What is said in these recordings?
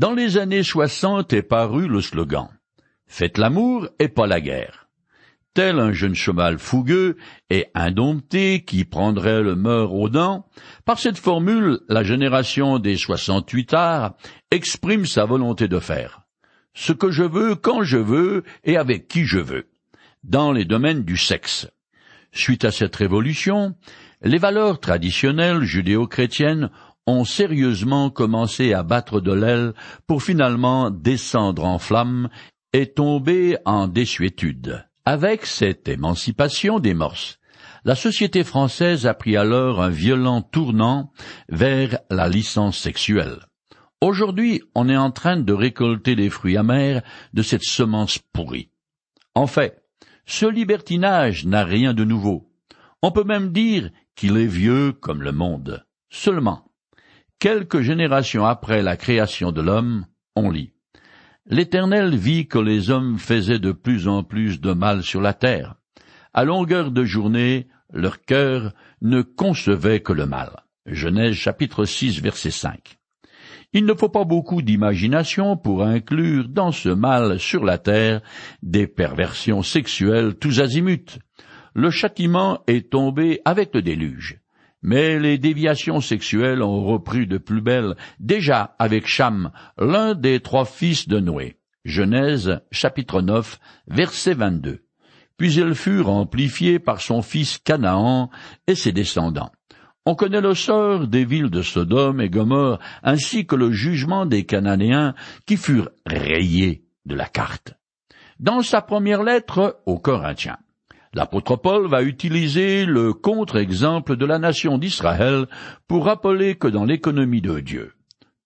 Dans les années soixante est paru le slogan Faites l'amour et pas la guerre. Tel un jeune cheval fougueux et indompté qui prendrait le meur aux dents, par cette formule, la génération des soixante-huit arts exprime sa volonté de faire ce que je veux quand je veux et avec qui je veux, dans les domaines du sexe. Suite à cette révolution, les valeurs traditionnelles judéo-chrétiennes ont sérieusement commencé à battre de l'aile pour finalement descendre en flammes et tomber en désuétude. Avec cette émancipation des morses, la société française a pris alors un violent tournant vers la licence sexuelle. Aujourd'hui, on est en train de récolter les fruits amers de cette semence pourrie. En fait, ce libertinage n'a rien de nouveau. On peut même dire qu'il est vieux comme le monde. Seulement, Quelques générations après la création de l'homme, on lit. L'Éternel vit que les hommes faisaient de plus en plus de mal sur la terre. À longueur de journée, leur cœur ne concevait que le mal. Genèse chapitre 6 verset 5. Il ne faut pas beaucoup d'imagination pour inclure dans ce mal sur la terre des perversions sexuelles tous azimuts. Le châtiment est tombé avec le déluge. Mais les déviations sexuelles ont repris de plus belle déjà avec Cham, l'un des trois fils de Noé. Genèse chapitre 9 verset 22. Puis elles furent amplifiées par son fils Canaan et ses descendants. On connaît le sort des villes de Sodome et Gomorre ainsi que le jugement des Cananéens qui furent rayés de la carte. Dans sa première lettre aux Corinthiens, L'apôtre Paul va utiliser le contre-exemple de la nation d'Israël pour rappeler que dans l'économie de Dieu,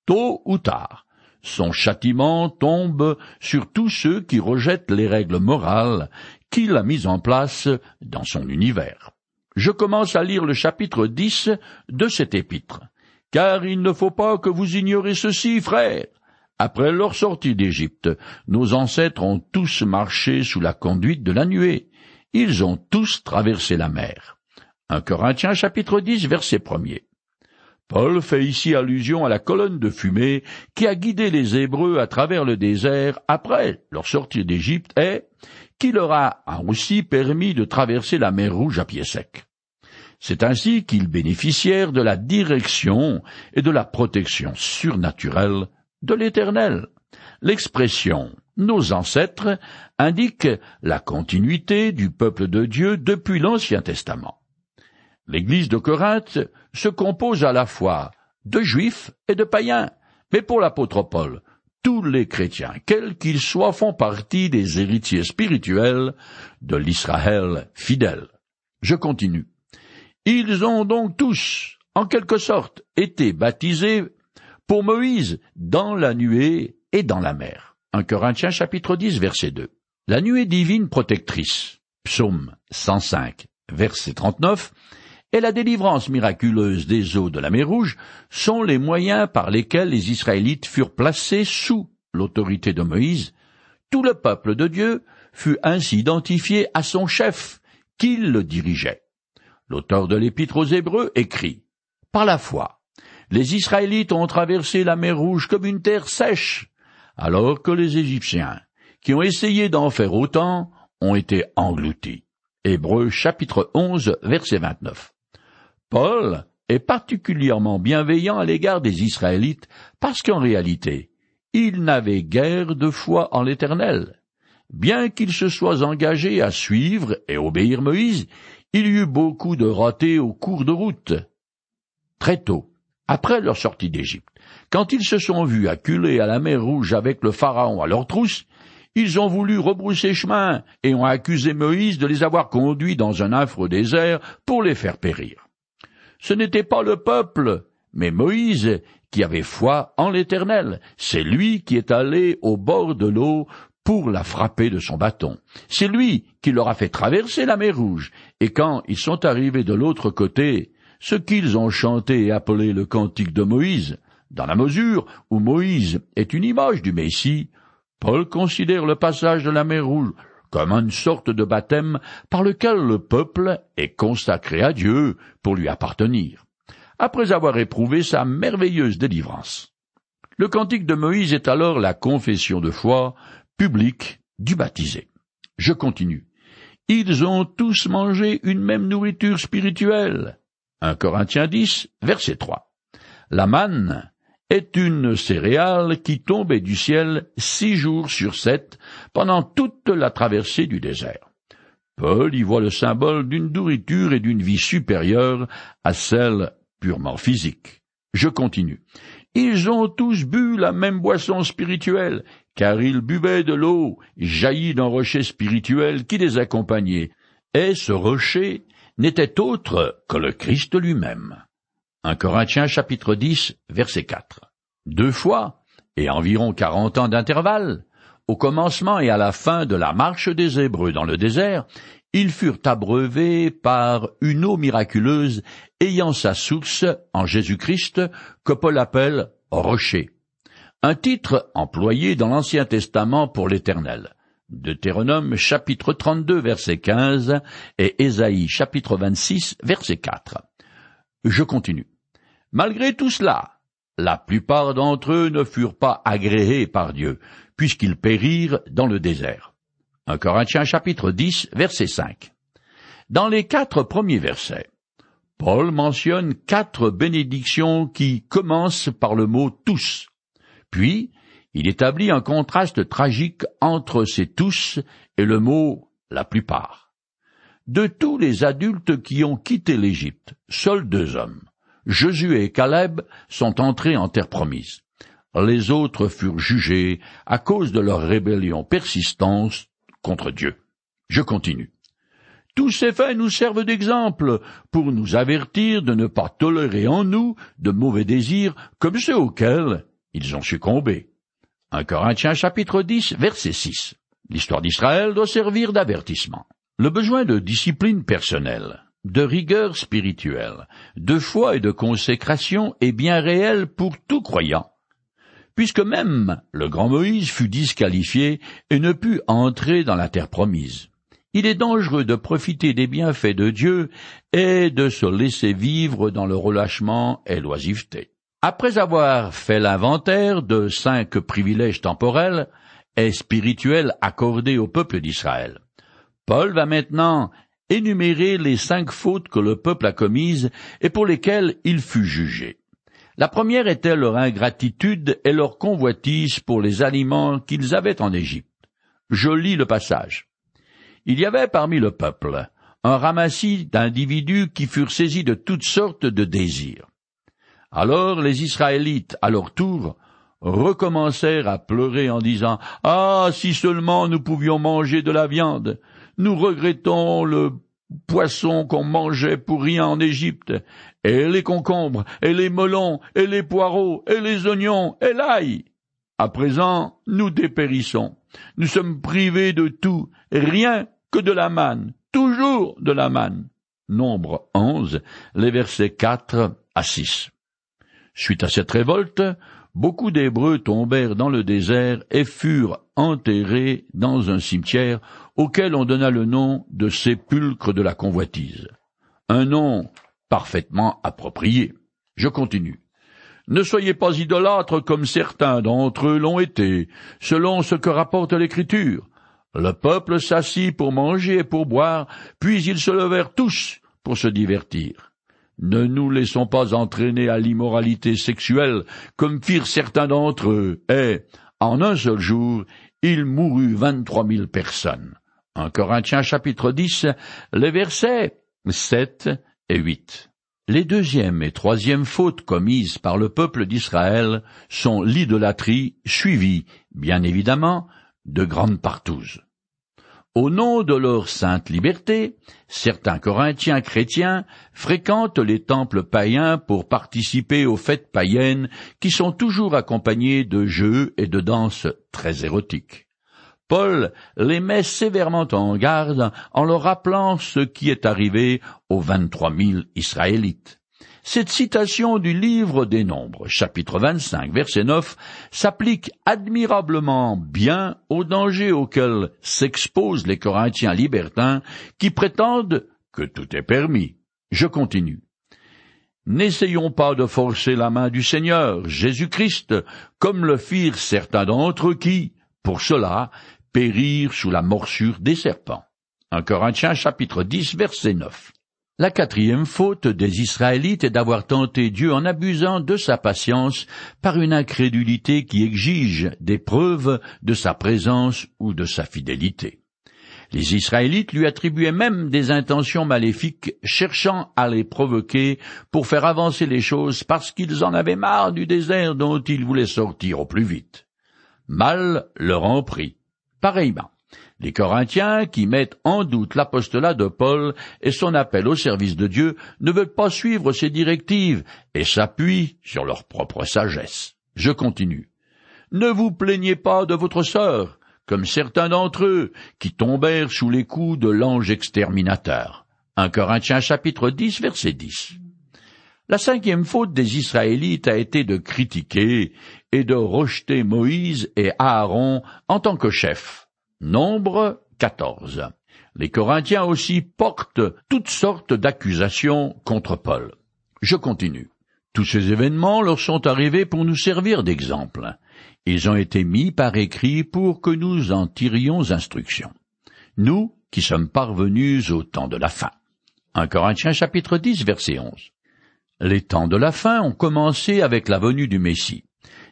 tôt ou tard, son châtiment tombe sur tous ceux qui rejettent les règles morales qu'il a mises en place dans son univers. Je commence à lire le chapitre 10 de cet épître. Car il ne faut pas que vous ignorez ceci, frères. Après leur sortie d'Égypte, nos ancêtres ont tous marché sous la conduite de la nuée, ils ont tous traversé la mer. 1 Corinthiens chapitre 10 verset 1 Paul fait ici allusion à la colonne de fumée qui a guidé les Hébreux à travers le désert après leur sortie d'Égypte et qui leur a aussi permis de traverser la mer Rouge à pied sec. C'est ainsi qu'ils bénéficièrent de la direction et de la protection surnaturelle de l'Éternel. L'expression nos ancêtres indique la continuité du peuple de Dieu depuis l'Ancien Testament. L'Église de Corinthe se compose à la fois de juifs et de païens, mais pour l'apôtre Paul, tous les chrétiens, quels qu'ils soient, font partie des héritiers spirituels de l'Israël fidèle. Je continue. Ils ont donc tous, en quelque sorte, été baptisés pour Moïse dans la nuée et dans la mer. 1 Corinthiens chapitre 10 verset 2. La nuée divine protectrice, psaume 105 verset 39, et la délivrance miraculeuse des eaux de la mer Rouge sont les moyens par lesquels les Israélites furent placés sous l'autorité de Moïse. Tout le peuple de Dieu fut ainsi identifié à son chef, qui le dirigeait. L'auteur de l'Épître aux Hébreux écrit Par la foi, les Israélites ont traversé la mer Rouge comme une terre sèche, alors que les Égyptiens, qui ont essayé d'en faire autant, ont été engloutis. Hébreux chapitre 11 verset 29. Paul est particulièrement bienveillant à l'égard des Israélites parce qu'en réalité, ils n'avaient guère de foi en l'Éternel. Bien qu'ils se soient engagés à suivre et obéir Moïse, il y eut beaucoup de ratés au cours de route. Très tôt, après leur sortie d'Égypte, quand ils se sont vus acculés à la mer Rouge avec le Pharaon à leur trousse, ils ont voulu rebrousser chemin et ont accusé Moïse de les avoir conduits dans un affreux désert pour les faire périr. Ce n'était pas le peuple, mais Moïse qui avait foi en l'Éternel. C'est lui qui est allé au bord de l'eau pour la frapper de son bâton. C'est lui qui leur a fait traverser la mer Rouge, et quand ils sont arrivés de l'autre côté, ce qu'ils ont chanté et appelé le cantique de Moïse, dans la mesure où Moïse est une image du Messie, Paul considère le passage de la mer Rouge comme une sorte de baptême par lequel le peuple est consacré à Dieu pour lui appartenir, après avoir éprouvé sa merveilleuse délivrance. Le cantique de Moïse est alors la confession de foi publique du baptisé. Je continue. Ils ont tous mangé une même nourriture spirituelle. 1 Corinthiens 10, verset 3. La manne est une céréale qui tombait du ciel six jours sur sept pendant toute la traversée du désert. Paul y voit le symbole d'une nourriture et d'une vie supérieure à celle purement physique. Je continue. Ils ont tous bu la même boisson spirituelle, car ils buvaient de l'eau jaillie d'un rocher spirituel qui les accompagnait, et ce rocher n'était autre que le Christ lui-même. 1 Corinthiens chapitre 10 verset 4. Deux fois, et environ quarante ans d'intervalle, au commencement et à la fin de la marche des Hébreux dans le désert, ils furent abreuvés par une eau miraculeuse ayant sa source en Jésus-Christ que Paul appelle rocher. Un titre employé dans l'Ancien Testament pour l'Éternel. Deutéronome chapitre 32 verset 15 et Ésaïe chapitre 26 verset 4. Je continue. Malgré tout cela, la plupart d'entre eux ne furent pas agréés par Dieu, puisqu'ils périrent dans le désert. 1 Corinthiens chapitre 10 verset 5. Dans les quatre premiers versets, Paul mentionne quatre bénédictions qui commencent par le mot tous. Puis, il établit un contraste tragique entre ces tous et le mot la plupart. De tous les adultes qui ont quitté l'Égypte, seuls deux hommes, Josué et Caleb, sont entrés en terre promise. Les autres furent jugés à cause de leur rébellion persistante contre Dieu. Je continue. Tous ces faits nous servent d'exemple pour nous avertir de ne pas tolérer en nous de mauvais désirs comme ceux auxquels ils ont succombé. 1 Corinthiens chapitre 10 verset 6. L'histoire d'Israël doit servir d'avertissement. Le besoin de discipline personnelle, de rigueur spirituelle, de foi et de consécration est bien réel pour tout croyant. Puisque même le grand Moïse fut disqualifié et ne put entrer dans la terre promise il est dangereux de profiter des bienfaits de Dieu et de se laisser vivre dans le relâchement et l'oisiveté. Après avoir fait l'inventaire de cinq privilèges temporels et spirituels accordés au peuple d'Israël, Paul va maintenant énumérer les cinq fautes que le peuple a commises et pour lesquelles il fut jugé. La première était leur ingratitude et leur convoitise pour les aliments qu'ils avaient en Égypte. Je lis le passage. Il y avait parmi le peuple un ramassis d'individus qui furent saisis de toutes sortes de désirs. Alors les Israélites, à leur tour, recommencèrent à pleurer en disant Ah, si seulement nous pouvions manger de la viande. Nous regrettons le poisson qu'on mangeait pour rien en Égypte, et les concombres, et les melons, et les poireaux, et les oignons, et l'ail. À présent, nous dépérissons. Nous sommes privés de tout, rien que de la manne, toujours de la manne. Nombre 11, les versets 4 à 6. Suite à cette révolte, beaucoup d'Hébreux tombèrent dans le désert et furent enterrés dans un cimetière auquel on donna le nom de sépulcre de la convoitise. Un nom parfaitement approprié. Je continue. Ne soyez pas idolâtres comme certains d'entre eux l'ont été, selon ce que rapporte l'Écriture. Le peuple s'assit pour manger et pour boire, puis ils se levèrent tous pour se divertir. Ne nous laissons pas entraîner à l'immoralité sexuelle, comme firent certains d'entre eux, et, en un seul jour, il mourut vingt-trois mille personnes. En Corinthiens chapitre 10, les versets 7 et 8. Les deuxième et troisième fautes commises par le peuple d'Israël sont l'idolâtrie, suivie, bien évidemment, de grandes partouzes. Au nom de leur sainte liberté, certains Corinthiens chrétiens fréquentent les temples païens pour participer aux fêtes païennes qui sont toujours accompagnées de jeux et de danses très érotiques. Paul les met sévèrement en garde en leur rappelant ce qui est arrivé aux vingt-trois mille Israélites. Cette citation du livre des Nombres, chapitre 25, verset 9, s'applique admirablement bien aux dangers auxquels s'exposent les Corinthiens libertins qui prétendent que tout est permis. Je continue. N'essayons pas de forcer la main du Seigneur, Jésus-Christ, comme le firent certains d'entre eux qui, pour cela, périrent sous la morsure des serpents. 1 Corinthiens chapitre 10 verset 9. La quatrième faute des Israélites est d'avoir tenté Dieu en abusant de sa patience par une incrédulité qui exige des preuves de sa présence ou de sa fidélité. Les Israélites lui attribuaient même des intentions maléfiques, cherchant à les provoquer pour faire avancer les choses parce qu'ils en avaient marre du désert dont ils voulaient sortir au plus vite. Mal leur en prit. Pareillement, les Corinthiens, qui mettent en doute l'apostolat de Paul et son appel au service de Dieu, ne veulent pas suivre ses directives et s'appuient sur leur propre sagesse. Je continue. Ne vous plaignez pas de votre sœur, comme certains d'entre eux, qui tombèrent sous les coups de l'ange exterminateur. 1 Corinthiens chapitre 10 verset 10. La cinquième faute des Israélites a été de critiquer et de rejeter Moïse et Aaron en tant que chefs. Nombre 14. Les Corinthiens aussi portent toutes sortes d'accusations contre Paul. Je continue. Tous ces événements leur sont arrivés pour nous servir d'exemple. Ils ont été mis par écrit pour que nous en tirions instruction. Nous, qui sommes parvenus au temps de la fin. 1 Corinthiens chapitre 10 verset 11. Les temps de la fin ont commencé avec la venue du Messie.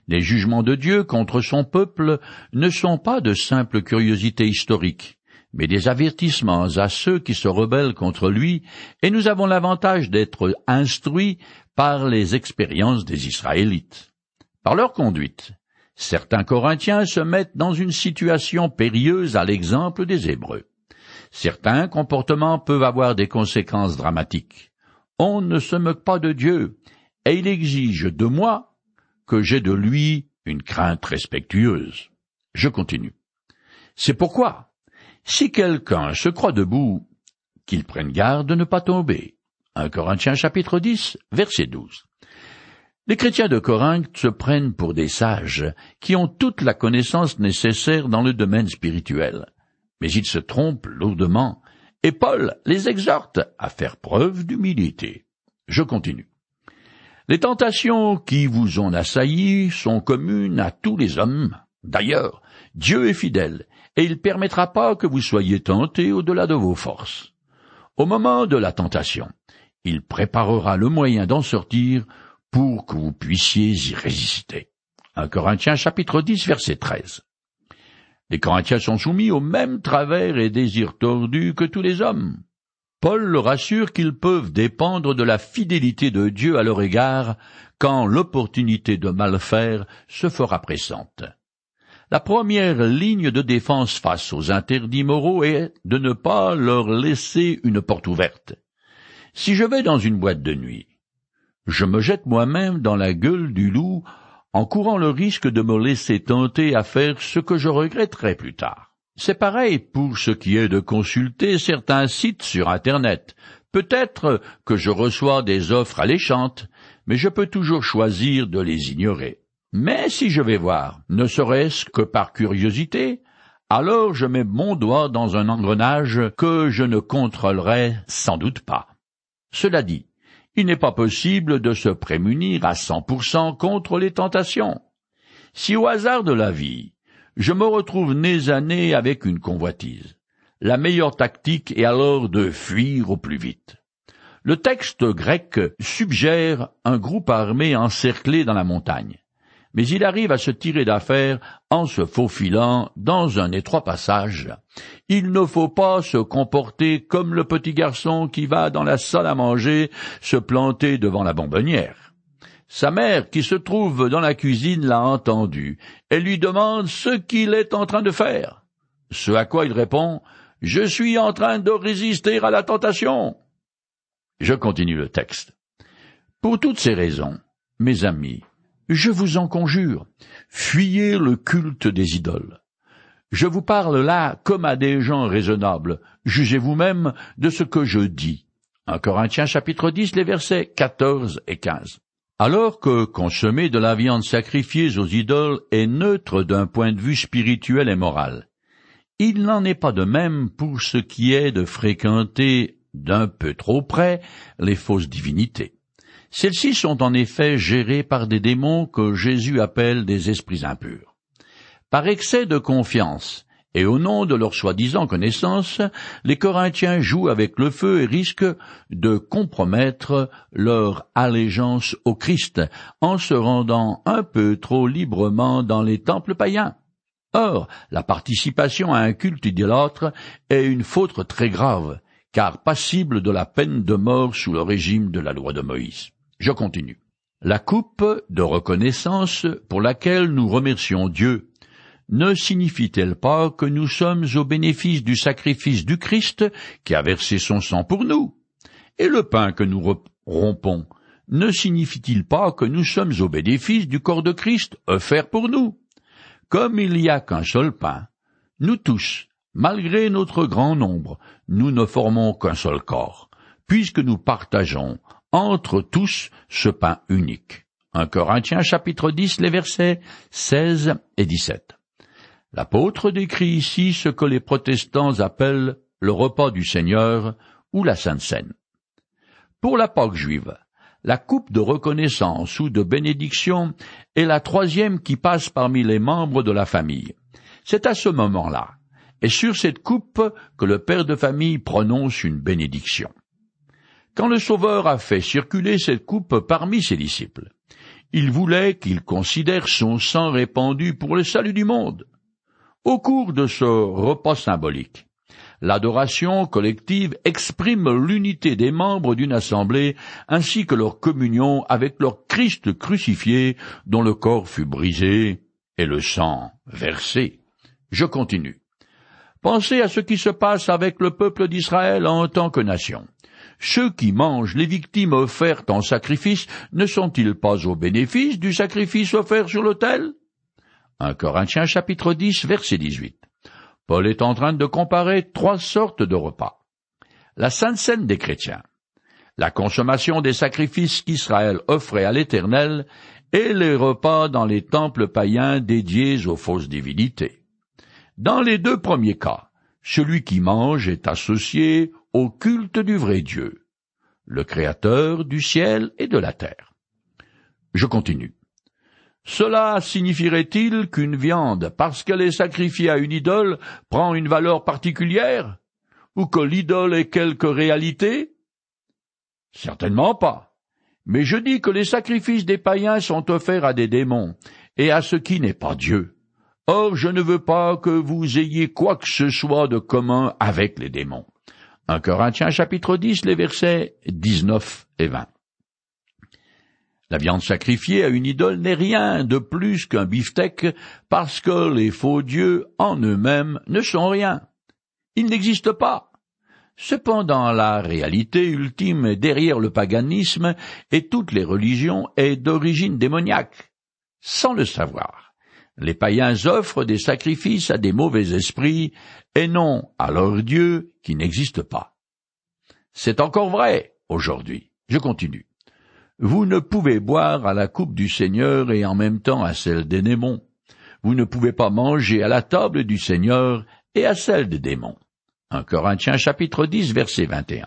Les jugements de Dieu contre son peuple ne sont pas de simples curiosités historiques, mais des avertissements à ceux qui se rebellent contre lui, et nous avons l'avantage d'être instruits par les expériences des Israélites. Par leur conduite, Certains Corinthiens se mettent dans une situation périlleuse à l'exemple des Hébreux. Certains comportements peuvent avoir des conséquences dramatiques. On ne se moque pas de Dieu, et il exige de moi que j'ai de lui une crainte respectueuse. Je continue. C'est pourquoi, si quelqu'un se croit debout, qu'il prenne garde de ne pas tomber. 1 Corinthiens chapitre 10, verset 12. Les chrétiens de Corinthe se prennent pour des sages qui ont toute la connaissance nécessaire dans le domaine spirituel. Mais ils se trompent lourdement, et Paul les exhorte à faire preuve d'humilité. Je continue. Les tentations qui vous ont assailli sont communes à tous les hommes. D'ailleurs, Dieu est fidèle, et il ne permettra pas que vous soyez tentés au-delà de vos forces. Au moment de la tentation, il préparera le moyen d'en sortir pour que vous puissiez y résister. 1 Corinthiens chapitre 10 verset 13. Les Corinthiens sont soumis aux mêmes travers et désirs tordus que tous les hommes. Paul leur assure qu'ils peuvent dépendre de la fidélité de Dieu à leur égard quand l'opportunité de mal faire se fera pressante. La première ligne de défense face aux interdits moraux est de ne pas leur laisser une porte ouverte. Si je vais dans une boîte de nuit, je me jette moi-même dans la gueule du loup en courant le risque de me laisser tenter à faire ce que je regretterai plus tard. C'est pareil pour ce qui est de consulter certains sites sur Internet. Peut-être que je reçois des offres alléchantes, mais je peux toujours choisir de les ignorer. Mais si je vais voir, ne serait-ce que par curiosité, alors je mets mon doigt dans un engrenage que je ne contrôlerai sans doute pas. Cela dit, il n'est pas possible de se prémunir à cent pour cent contre les tentations. Si au hasard de la vie, je me retrouve nez à nez avec une convoitise, la meilleure tactique est alors de fuir au plus vite. Le texte grec suggère un groupe armé encerclé dans la montagne mais il arrive à se tirer d'affaire en se faufilant dans un étroit passage. Il ne faut pas se comporter comme le petit garçon qui va dans la salle à manger se planter devant la bonbonnière. Sa mère, qui se trouve dans la cuisine, l'a entendu et lui demande ce qu'il est en train de faire. Ce à quoi il répond Je suis en train de résister à la tentation. Je continue le texte. Pour toutes ces raisons, mes amis, je vous en conjure, fuyez le culte des idoles. Je vous parle là comme à des gens raisonnables. Jugez vous-même de ce que je dis. 1 Corinthiens chapitre 10, les versets 14 et 15. Alors que consommer de la viande sacrifiée aux idoles est neutre d'un point de vue spirituel et moral, il n'en est pas de même pour ce qui est de fréquenter d'un peu trop près les fausses divinités. Celles-ci sont en effet gérées par des démons que Jésus appelle des esprits impurs. Par excès de confiance, et au nom de leur soi-disant connaissance, les Corinthiens jouent avec le feu et risquent de compromettre leur allégeance au Christ en se rendant un peu trop librement dans les temples païens. Or, la participation à un culte idolâtre est une faute très grave, car passible de la peine de mort sous le régime de la loi de Moïse. Je continue. La coupe de reconnaissance pour laquelle nous remercions Dieu ne signifie-t-elle pas que nous sommes au bénéfice du sacrifice du Christ qui a versé son sang pour nous? Et le pain que nous rompons ne signifie-t-il pas que nous sommes au bénéfice du corps de Christ offert pour nous? Comme il n'y a qu'un seul pain, nous tous, malgré notre grand nombre, nous ne formons qu'un seul corps, puisque nous partageons entre tous ce pain unique. 1 Corinthiens chapitre 10 les versets 16 et 17. L'apôtre décrit ici ce que les protestants appellent le repas du Seigneur ou la Sainte Seine. Pour la Pâque juive, la coupe de reconnaissance ou de bénédiction est la troisième qui passe parmi les membres de la famille. C'est à ce moment-là, et sur cette coupe, que le père de famille prononce une bénédiction. Quand le Sauveur a fait circuler cette coupe parmi ses disciples, il voulait qu'ils considèrent son sang répandu pour le salut du monde. Au cours de ce repas symbolique, l'adoration collective exprime l'unité des membres d'une assemblée ainsi que leur communion avec leur Christ crucifié dont le corps fut brisé et le sang versé. Je continue. Pensez à ce qui se passe avec le peuple d'Israël en tant que nation. Ceux qui mangent les victimes offertes en sacrifice ne sont-ils pas au bénéfice du sacrifice offert sur l'autel? 1 Corinthiens chapitre 10 verset 18. Paul est en train de comparer trois sortes de repas. La sainte scène des chrétiens, la consommation des sacrifices qu'Israël offrait à l'Éternel et les repas dans les temples païens dédiés aux fausses divinités. Dans les deux premiers cas, celui qui mange est associé au culte du vrai Dieu, le Créateur du ciel et de la terre. Je continue. Cela signifierait-il qu'une viande, parce qu'elle est sacrifiée à une idole, prend une valeur particulière? Ou que l'idole est quelque réalité? Certainement pas. Mais je dis que les sacrifices des païens sont offerts à des démons, et à ce qui n'est pas Dieu. Or je ne veux pas que vous ayez quoi que ce soit de commun avec les démons. 1 Corinthiens chapitre 10, les versets 19 et 20. La viande sacrifiée à une idole n'est rien de plus qu'un beefsteak parce que les faux dieux en eux-mêmes ne sont rien. Ils n'existent pas. Cependant, la réalité ultime derrière le paganisme et toutes les religions est d'origine démoniaque. Sans le savoir, les païens offrent des sacrifices à des mauvais esprits et non à leur Dieu qui n'existe pas. C'est encore vrai aujourd'hui. Je continue. Vous ne pouvez boire à la coupe du Seigneur et en même temps à celle des démons. Vous ne pouvez pas manger à la table du Seigneur et à celle des démons. 1 Corinthiens chapitre 10 verset 21.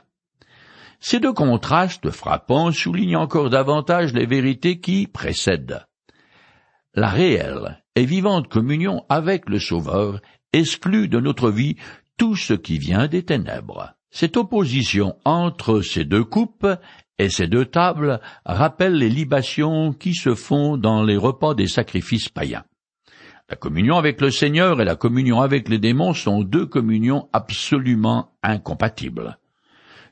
Ces deux contrastes frappants soulignent encore davantage les vérités qui précèdent. La réelle et vivante communion avec le Sauveur exclut de notre vie tout ce qui vient des ténèbres. Cette opposition entre ces deux coupes et ces deux tables rappellent les libations qui se font dans les repas des sacrifices païens. La communion avec le Seigneur et la communion avec les démons sont deux communions absolument incompatibles.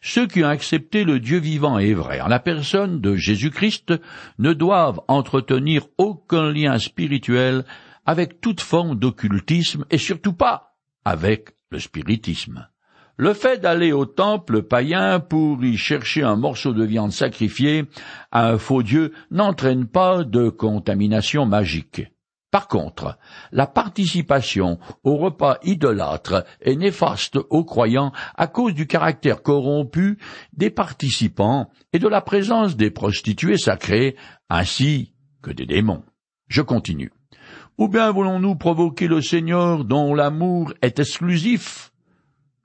Ceux qui ont accepté le Dieu vivant et vrai en la personne de Jésus-Christ ne doivent entretenir aucun lien spirituel avec toute forme d'occultisme et surtout pas avec le spiritisme. Le fait d'aller au temple païen pour y chercher un morceau de viande sacrifiée à un faux dieu n'entraîne pas de contamination magique. Par contre, la participation au repas idolâtre est néfaste aux croyants à cause du caractère corrompu des participants et de la présence des prostituées sacrées ainsi que des démons. Je continue. Ou bien voulons-nous provoquer le Seigneur dont l'amour est exclusif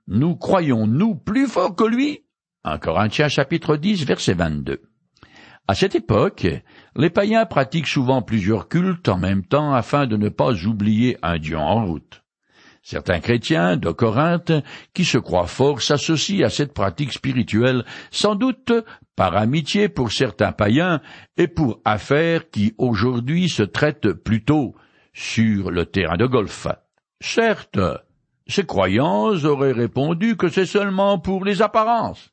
nous croyons, nous, plus fort que lui? 1 Corinthiens chapitre 10 verset 22. À cette époque, les païens pratiquent souvent plusieurs cultes en même temps afin de ne pas oublier un Dieu en route. Certains chrétiens de Corinthe, qui se croient forts, s'associent à cette pratique spirituelle, sans doute par amitié pour certains païens et pour affaires qui aujourd'hui se traitent plutôt sur le terrain de golf. Certes, ces croyants auraient répondu que c'est seulement pour les apparences.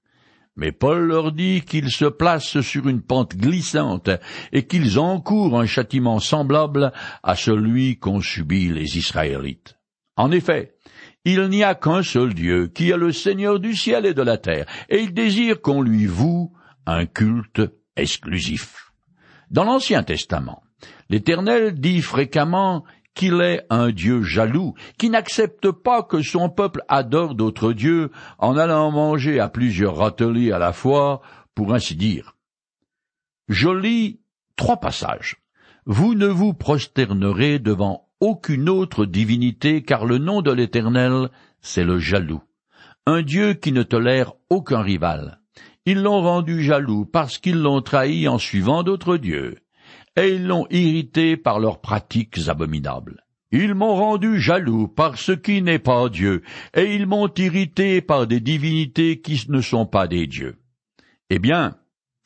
Mais Paul leur dit qu'ils se placent sur une pente glissante et qu'ils encourent un châtiment semblable à celui qu'ont subi les Israélites. En effet, il n'y a qu'un seul Dieu qui est le Seigneur du ciel et de la terre, et il désire qu'on lui voue un culte exclusif. Dans l'Ancien Testament, l'Éternel dit fréquemment qu'il est un Dieu jaloux, qui n'accepte pas que son peuple adore d'autres dieux en allant manger à plusieurs râteliers à la fois, pour ainsi dire. Je lis trois passages. Vous ne vous prosternerez devant aucune autre divinité, car le nom de l'Éternel, c'est le jaloux, un Dieu qui ne tolère aucun rival. Ils l'ont rendu jaloux parce qu'ils l'ont trahi en suivant d'autres dieux et ils l'ont irrité par leurs pratiques abominables. Ils m'ont rendu jaloux par ce qui n'est pas Dieu, et ils m'ont irrité par des divinités qui ne sont pas des dieux. Eh bien,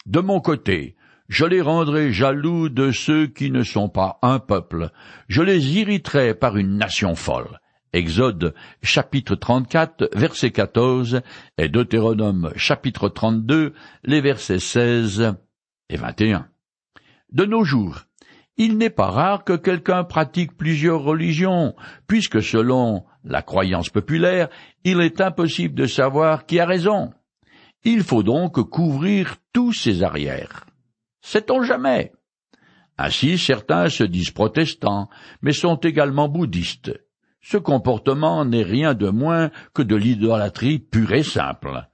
de mon côté, je les rendrai jaloux de ceux qui ne sont pas un peuple, je les irriterai par une nation folle. Exode chapitre 34 verset 14 et Deutéronome chapitre 32 les versets 16 et 21. De nos jours, il n'est pas rare que quelqu'un pratique plusieurs religions, puisque selon la croyance populaire, il est impossible de savoir qui a raison. Il faut donc couvrir tous ses arrières. Sait-on jamais? Ainsi certains se disent protestants, mais sont également bouddhistes. Ce comportement n'est rien de moins que de l'idolâtrie pure et simple.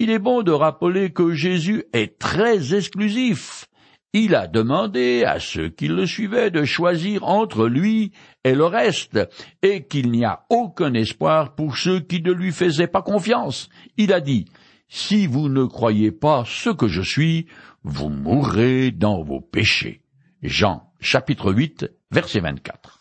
Il est bon de rappeler que Jésus est très exclusif, il a demandé à ceux qui le suivaient de choisir entre lui et le reste, et qu'il n'y a aucun espoir pour ceux qui ne lui faisaient pas confiance. Il a dit, Si vous ne croyez pas ce que je suis, vous mourrez dans vos péchés. Jean chapitre 8 verset 24.